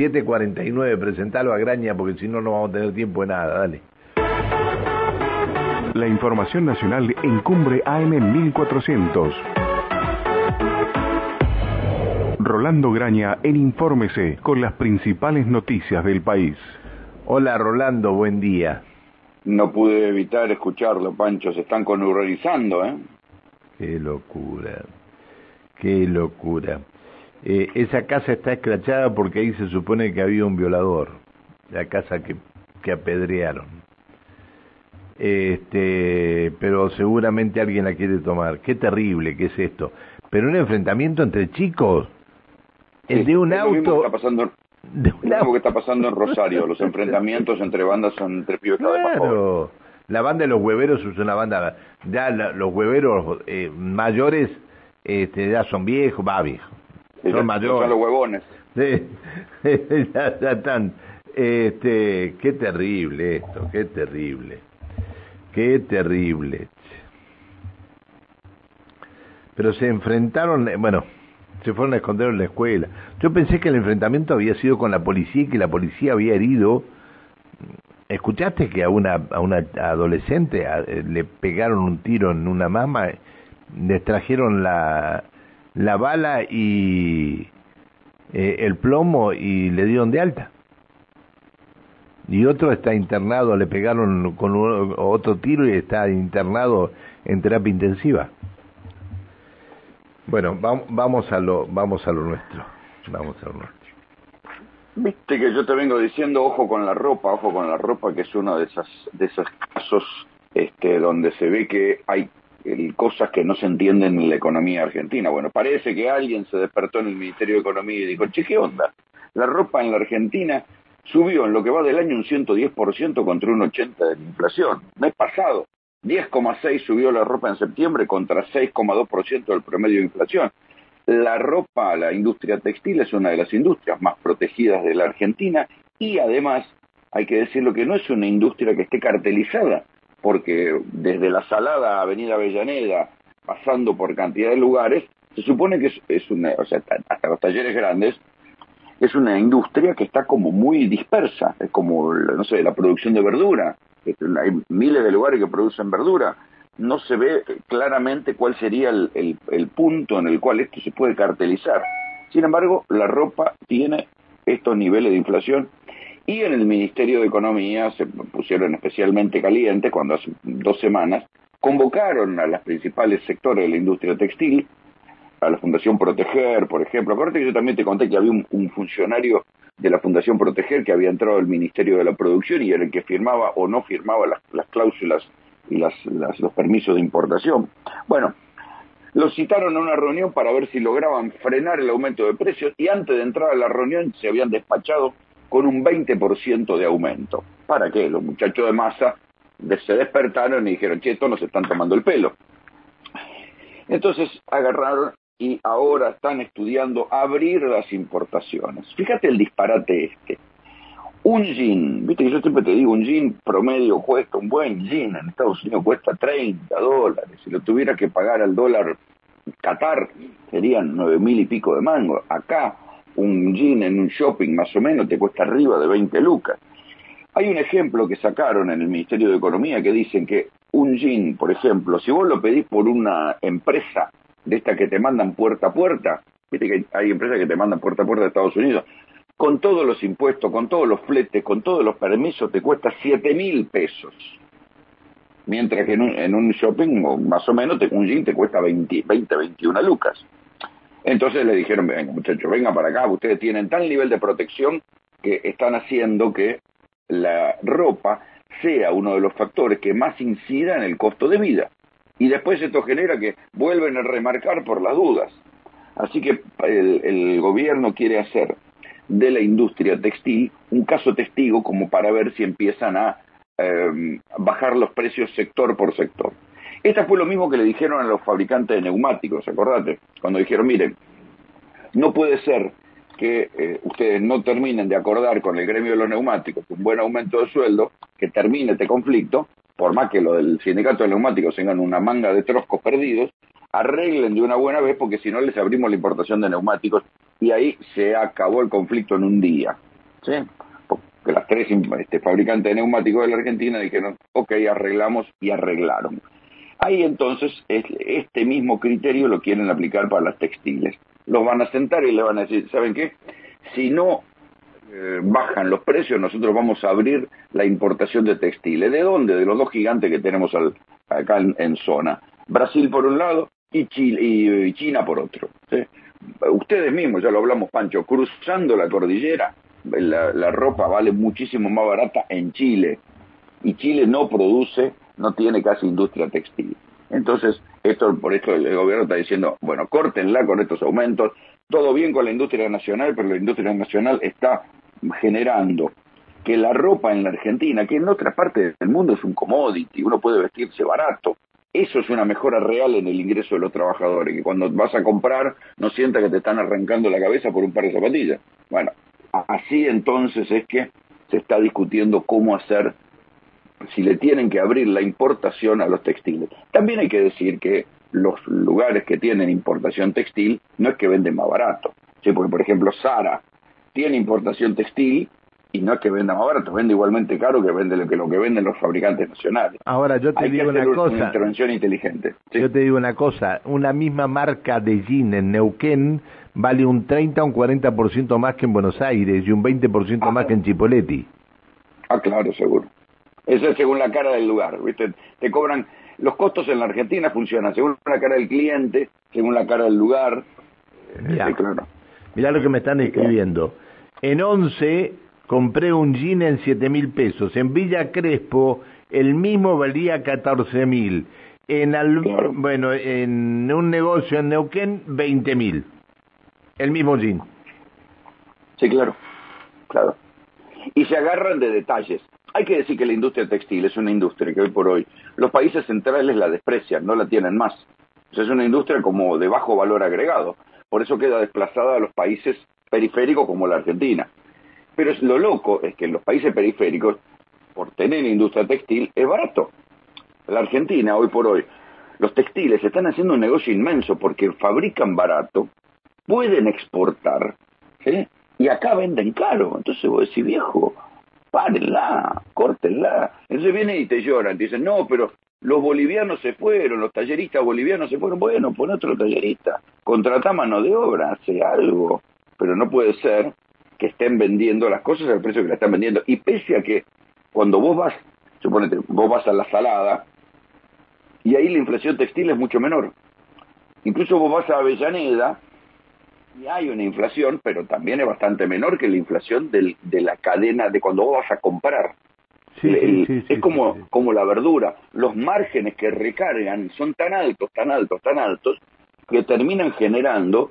7.49, presentalo a Graña porque si no, no vamos a tener tiempo de nada, dale. La información nacional en Cumbre AM 1400. Rolando Graña en Infórmese con las principales noticias del país. Hola Rolando, buen día. No pude evitar escucharlo, Pancho, se están conurrizando, ¿eh? Qué locura, qué locura. Eh, esa casa está escrachada porque ahí se supone que había un violador, la casa que, que apedrearon. Este, pero seguramente alguien la quiere tomar. Qué terrible que es esto. Pero un enfrentamiento entre chicos, el de un auto. Está pasando, de que está pasando en Rosario, los enfrentamientos entre bandas son entre pibes claro. La banda de los hueveros es una banda, ya los hueveros eh, mayores este, ya son viejos, va viejo, son mayores. Son los huevones. ya, están, este, qué terrible esto, qué terrible, qué terrible. Pero se enfrentaron, eh, bueno, se fueron a esconder en la escuela. Yo pensé que el enfrentamiento había sido con la policía y que la policía había herido. ¿Escuchaste que a una, a una adolescente eh, le pegaron un tiro en una mama, le trajeron la, la bala y eh, el plomo y le dieron de alta? Y otro está internado, le pegaron con otro tiro y está internado en terapia intensiva. Bueno, vamos a lo, vamos a lo nuestro. Vamos a lo nuestro. Viste que yo te vengo diciendo, ojo con la ropa, ojo con la ropa, que es uno de, esas, de esos casos este, donde se ve que hay cosas que no se entienden en la economía argentina. Bueno, parece que alguien se despertó en el Ministerio de Economía y dijo, che, ¿qué onda? La ropa en la Argentina subió en lo que va del año un 110% contra un 80% de la inflación. Mes pasado, 10,6 subió la ropa en septiembre contra 6,2% del promedio de inflación. La ropa, la industria textil es una de las industrias más protegidas de la Argentina y además hay que decirlo que no es una industria que esté cartelizada, porque desde la Salada Avenida Avellaneda, pasando por cantidad de lugares, se supone que es, una, o sea, hasta los talleres grandes, es una industria que está como muy dispersa, es como, no sé, la producción de verdura, hay miles de lugares que producen verdura, no se ve claramente cuál sería el, el, punto en el cual esto se puede cartelizar. Sin embargo, la ropa tiene estos niveles de inflación y en el Ministerio de Economía se pusieron especialmente calientes cuando hace dos semanas convocaron a los principales sectores de la industria textil, a la Fundación Proteger, por ejemplo. Acuérdate que yo también te conté que había un funcionario de la Fundación Proteger que había entrado al Ministerio de la Producción y era el que firmaba o no firmaba las, cláusulas y las, los permisos de importación. Bueno, los citaron a una reunión para ver si lograban frenar el aumento de precios y antes de entrar a la reunión se habían despachado con un 20% de aumento. ¿Para qué? Los muchachos de masa se despertaron y dijeron, che, estos nos están tomando el pelo. Entonces agarraron y ahora están estudiando abrir las importaciones. Fíjate el disparate este. Un jean, viste que yo siempre te digo, un jean promedio cuesta, un buen jean en Estados Unidos cuesta 30 dólares. Si lo tuviera que pagar al dólar Qatar, serían nueve mil y pico de mango. Acá, un jean en un shopping más o menos te cuesta arriba de 20 lucas. Hay un ejemplo que sacaron en el Ministerio de Economía que dicen que un jean, por ejemplo, si vos lo pedís por una empresa de estas que te mandan puerta a puerta, viste que hay empresas que te mandan puerta a puerta de Estados Unidos, con todos los impuestos, con todos los fletes, con todos los permisos, te cuesta 7 mil pesos. Mientras que en un, shopping, más o menos, un jean te cuesta 20, 20, 21 lucas. Entonces le dijeron, venga muchachos, vengan para acá, ustedes tienen tal nivel de protección que están haciendo que la ropa sea uno de los factores que más incida en el costo de vida y después esto genera que vuelven a remarcar por las dudas. Así que el, gobierno quiere hacer de la industria textil un caso testigo como para ver si empiezan a em, bajar los precios sector por sector. Esta fue lo mismo que le dijeron a los fabricantes de neumáticos, acordate, cuando dijeron, miren, no puede ser que eh, ustedes no terminen de acordar con el gremio de los neumáticos un buen aumento de sueldo, que termine este conflicto, por más que lo del sindicato de neumáticos tengan una manga de troscos perdidos, arreglen de una buena vez porque si no les abrimos la importación de neumáticos y ahí se acabó el conflicto en un día. ¿sí? Porque las tres este, fabricantes de neumáticos de la Argentina dijeron, ok, arreglamos y arreglaron. Ahí entonces este mismo criterio lo quieren aplicar para las textiles. Los van a sentar y le van a decir, ¿saben qué? Si no eh, bajan los precios, nosotros vamos a abrir la importación de textiles. ¿De dónde? De los dos gigantes que tenemos acá en, zona. Brasil por un lado y, China por otro. Ustedes mismos, ya lo hablamos Pancho, cruzando la cordillera, la ropa vale muchísimo más barata en Chile. Y Chile no produce no tiene casi industria textil. Entonces, esto por esto el gobierno está diciendo, bueno, córtenla con estos aumentos, todo bien con la industria nacional, pero la industria nacional está generando que la ropa en la Argentina, que en otras partes del mundo es un commodity, uno puede vestirse barato, eso es una mejora real en el ingreso de los trabajadores, que cuando vas a comprar no sientas que te están arrancando la cabeza por un par de zapatillas. Bueno, así entonces es que se está discutiendo cómo hacer si le tienen que abrir la importación a los textiles. También hay que decir que los lugares que tienen importación textil no es que venden más barato. ¿sí? Porque, por ejemplo, Sara tiene importación textil y no es que venda más barato, vende igualmente caro que vende lo que, lo que venden los fabricantes nacionales. Ahora, yo te digo una cosa. Una intervención inteligente. Yo te digo una cosa: una misma marca de jean en Neuquén vale un 30 o un 40% más que en Buenos Aires y un 20% ah, más que en Chipoleti. Ah, claro, seguro. Eso es según la cara del lugar, ¿viste? Te cobran, los costos en la Argentina funcionan según la cara del cliente, según la cara del lugar. Mirá, claro. Mirá lo que me están escribiendo. En 11 compré un jean en 7 mil pesos. En Villa Crespo el mismo valía 14 mil. En bueno, en un negocio en Neuquén 20 mil. El mismo jean. Sí, claro, claro. Y se agarran de detalles. Hay que decir que la industria textil es una industria que hoy por hoy los países centrales la desprecian, no la tienen más. es una industria como de bajo valor agregado. Por eso queda desplazada a los países periféricos como la Argentina. Pero lo loco es que en los países periféricos, por tener industria textil, es barato. La Argentina, hoy por hoy, los textiles están haciendo un negocio inmenso porque fabrican barato, pueden exportar, y acá venden caro. Entonces vos decís, viejo, párenla, córtenla. Entonces vienen y te lloran, te dicen, no, pero los bolivianos se fueron, los talleristas bolivianos se fueron, bueno, pon otro tallerista, contrata mano de obra, hace algo, pero no puede ser que estén vendiendo las cosas al precio que la están vendiendo. Y pese a que cuando vos vas, suponete, vos vas a la salada, y ahí la inflación textil es mucho menor. Incluso vos vas a Avellaneda, y hay una inflación, pero también es bastante menor que la inflación del, de la cadena de cuando vos vas a comprar. Sí, sí, es como, como la verdura. Los márgenes que recargan son tan altos, tan altos, tan altos, que terminan generando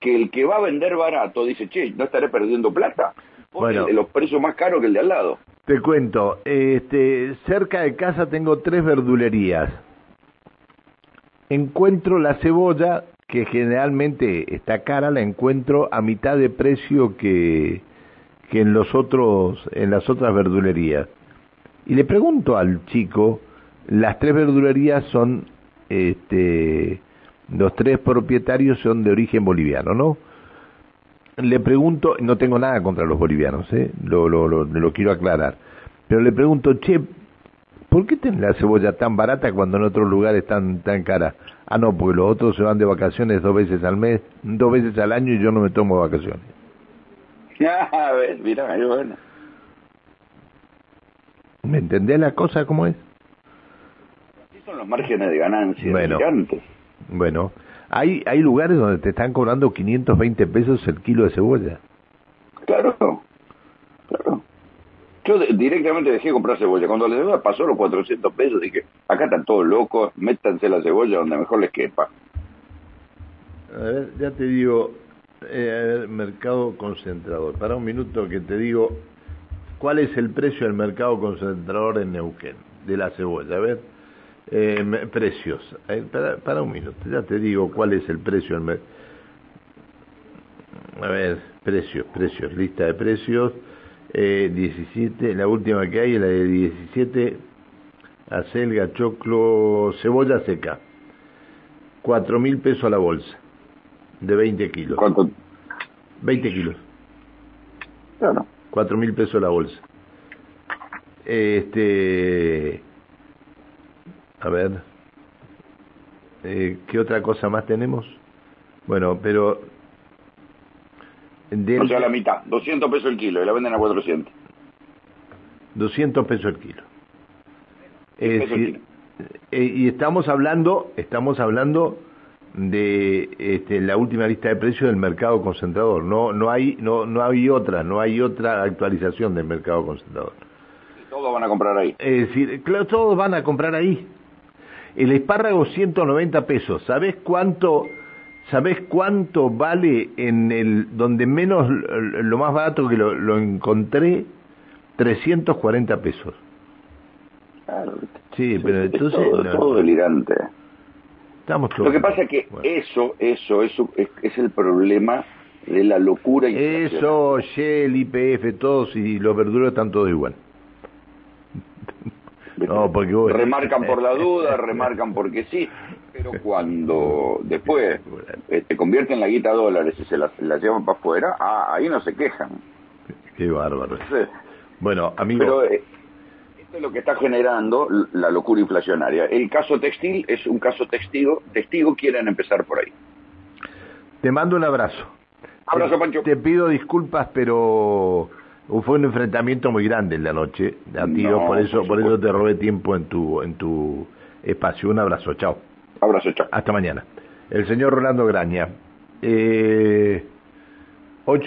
que el que va a vender barato dice, che, no estaré perdiendo plata. Bueno, los precios más caros que el de al lado. Te cuento, este, cerca de casa tengo tres verdulerías. Encuentro la cebolla que generalmente está cara, la encuentro a mitad de precio que, que en los otros, en las otras verdulerías. Y le pregunto al chico, las tres verdulerías son, este, los tres propietarios son de origen boliviano, ¿no? Le pregunto, no tengo nada contra los bolivianos, ¿eh? lo, lo, lo, quiero aclarar, pero le pregunto, che, ¿por qué tenés la cebolla tan barata cuando en otros lugares tan, tan cara? Ah, no, porque los otros se van de vacaciones dos veces al mes, dos veces al año y yo no me tomo vacaciones. A ver, mira, bueno. ¿Me entendés la cosa cómo es? Así son los márgenes de ganancia bueno, Bueno, hay, hay lugares donde te están cobrando 520 pesos el kilo de cebolla. Claro. Yo directamente dejé de comprar cebolla. Cuando la cebolla pasó los 400 pesos, dije, acá están todos locos, métanse la cebolla donde mejor les quepa. A ver, ya te digo, eh, mercado concentrador. Para un minuto que te digo, ¿cuál es el precio del mercado concentrador en Neuquén de la cebolla? A ver, eh, precios. Eh, para, para, un minuto, ya te digo cuál es el precio del. A ver, precios, precios, lista de precios eh, 17, la última que hay es la de 17, acelga, choclo, cebolla seca. 4 mil pesos a la bolsa, de 20 kilos. ¿Cuánto? 20 kilos. Claro, cuatro mil pesos la bolsa. Este, a ver, eh, ¿qué otra cosa más tenemos? Bueno, pero... Del... O sea, la mitad, 200 pesos el kilo y la venden a 400. 200 pesos el kilo. Es decir, eh, y estamos hablando, estamos hablando de este, la última lista de precios del mercado concentrador. No, no hay, no, no hay otra, no hay otra actualización del mercado concentrador. Todos van a comprar ahí. Es decir, claro, todos van a comprar ahí. El espárrago 190 pesos. ¿Sabes cuánto, sabes cuánto vale en el donde menos lo más barato que lo, lo encontré? 340 pesos. Claro. Sí, pero entonces todo, todo delirante. Lo que pasa es que eso, eso, eso es, el problema de la locura. Eso, Shell, IPF, todos y los verduros están todos igual. No, porque Remarcan por la duda, remarcan porque sí, pero cuando después eh, te convierten la guita a dólares y se la, llevan para afuera, ah, ahí no se quejan. Qué bárbaro. bueno, amigo... Pero, eh, es lo que está generando la locura inflacionaria. El caso textil es un caso testigo, testigo quieren empezar por ahí. Te mando un abrazo. Abrazo, Pancho. Te pido disculpas, pero fue un enfrentamiento muy grande en la noche, a por eso, por, eso te robé tiempo en tu, en tu espacio. Un abrazo, chao. Abrazo, chao. Hasta mañana. El señor Rolando Graña. Eh, ocho